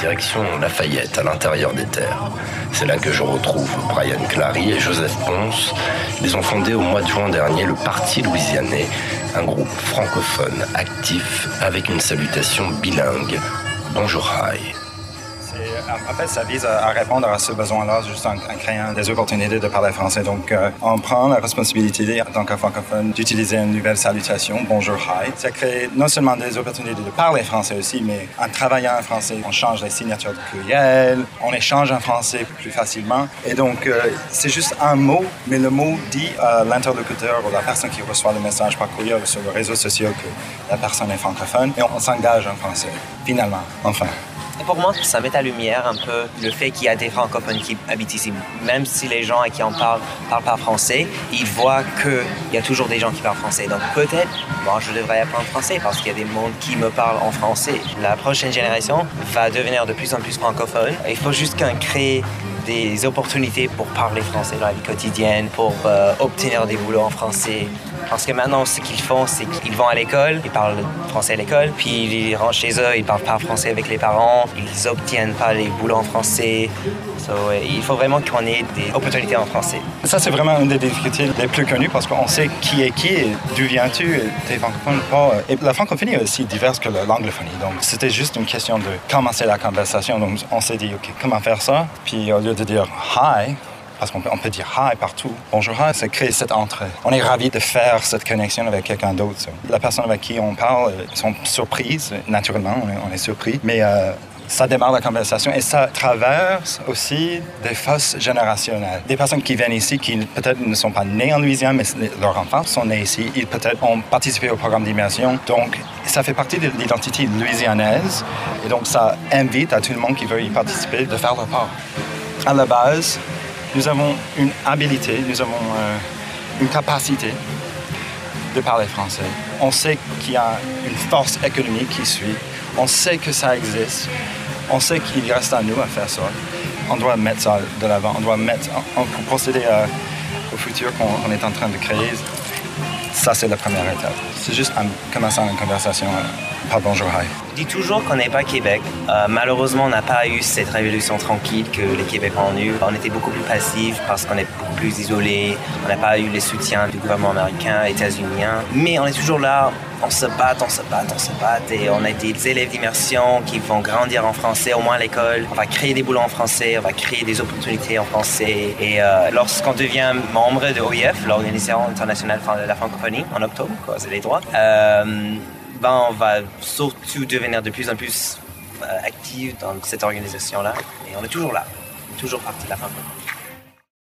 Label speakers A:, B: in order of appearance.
A: direction Lafayette, à l'intérieur des terres. C'est là que je retrouve Brian Clary et Joseph Ponce. Ils ont fondé au mois de juin dernier le Parti louisianais, un groupe francophone actif avec une salutation bilingue. Bonjour Hi.
B: En fait, ça vise à répondre à ce besoin-là, juste en, créant des opportunités de parler français. Donc, euh, on prend la responsabilité, en tant que francophone, d'utiliser une nouvelle salutation, bonjour, hi. Ça crée non seulement des opportunités de parler français aussi, mais en travaillant en français, on change les signatures de courriel, on échange en français plus facilement. Et donc, euh, c'est juste un mot, mais le mot dit à l'interlocuteur ou la personne qui reçoit le message par courriel ou sur les réseaux sociaux que la personne est francophone et on s'engage en français, finalement, enfin
C: pour moi, ça met à lumière un peu le fait qu'il y a des francophones qui habitent ici. Même si les gens à qui on parle parlent pas français, ils voient qu'il y a toujours des gens qui parlent français. Donc peut-être, moi, je devrais apprendre français parce qu'il y a des mondes qui me parlent en français. La prochaine génération va devenir de plus en plus francophone. Il faut juste qu'on crée des opportunités pour parler français dans la vie quotidienne, pour euh, obtenir des boulots en français, parce que maintenant, ce qu'ils font, c'est qu'ils vont à l'école, ils parlent français à l'école, puis ils rentrent chez eux, ils parlent pas français avec les parents, ils obtiennent pas les boulots en français. il faut vraiment qu'on ait des opportunités en français.
B: Ça, c'est vraiment une des difficultés les plus connues parce qu'on sait qui est qui d'où viens-tu, t'es francophone pas. Et la francophonie est aussi diverse que l'anglophonie. Donc, c'était juste une question de commencer la conversation. Donc, on s'est dit, OK, comment faire ça? Puis, au lieu de dire hi, parce qu'on peut, on peut dire hi partout. Bonjour hi, ça crée cette entrée. On est ravi de faire cette connexion avec quelqu'un d'autre. La personne avec qui on parle euh, sont surprises, naturellement, on est, surpris, mais euh, ça démarre la conversation et ça traverse aussi des fausses générationnelles. Des personnes qui viennent ici, qui peut-être ne sont pas nées en Louisiane, mais leurs enfants sont nés ici. Ils peut-être ont participé au programme d'immersion. Donc, ça fait partie de l'identité louisianaise. Et donc, ça invite à tout le monde qui veut y participer de faire leur part. À la base, nous avons une habilité, nous avons euh, une capacité de parler français. On sait qu'il y a une force économique qui suit. On sait que ça existe. On sait qu'il reste à nous à faire ça. On doit mettre ça de l'avant. On doit mettre, pour procéder au futur qu'on est en train de créer. Ça, c'est la première étape. C'est juste en commençant une conversation. Pas bonjour,
C: dis toujours qu'on n'est pas Québec. Euh, malheureusement, on n'a pas eu cette révolution tranquille que les Québécois ont eu. On était beaucoup plus passifs parce qu'on est beaucoup plus isolés. On n'a pas eu les soutiens du gouvernement américain, états-unien. Mais on est toujours là. On se bat, on se bat, on se bat. Et on a des élèves d'immersion qui vont grandir en français, au moins à l'école. On va créer des boulots en français, on va créer des opportunités en français. Et euh, lorsqu'on devient membre de l'OIF, l'Organisation internationale de la francophonie, en octobre, quoi, c'est les droits, euh, ben, on va surtout devenir de plus en plus euh, actifs dans cette organisation-là. Et on est toujours là, toujours partie de la francophonie.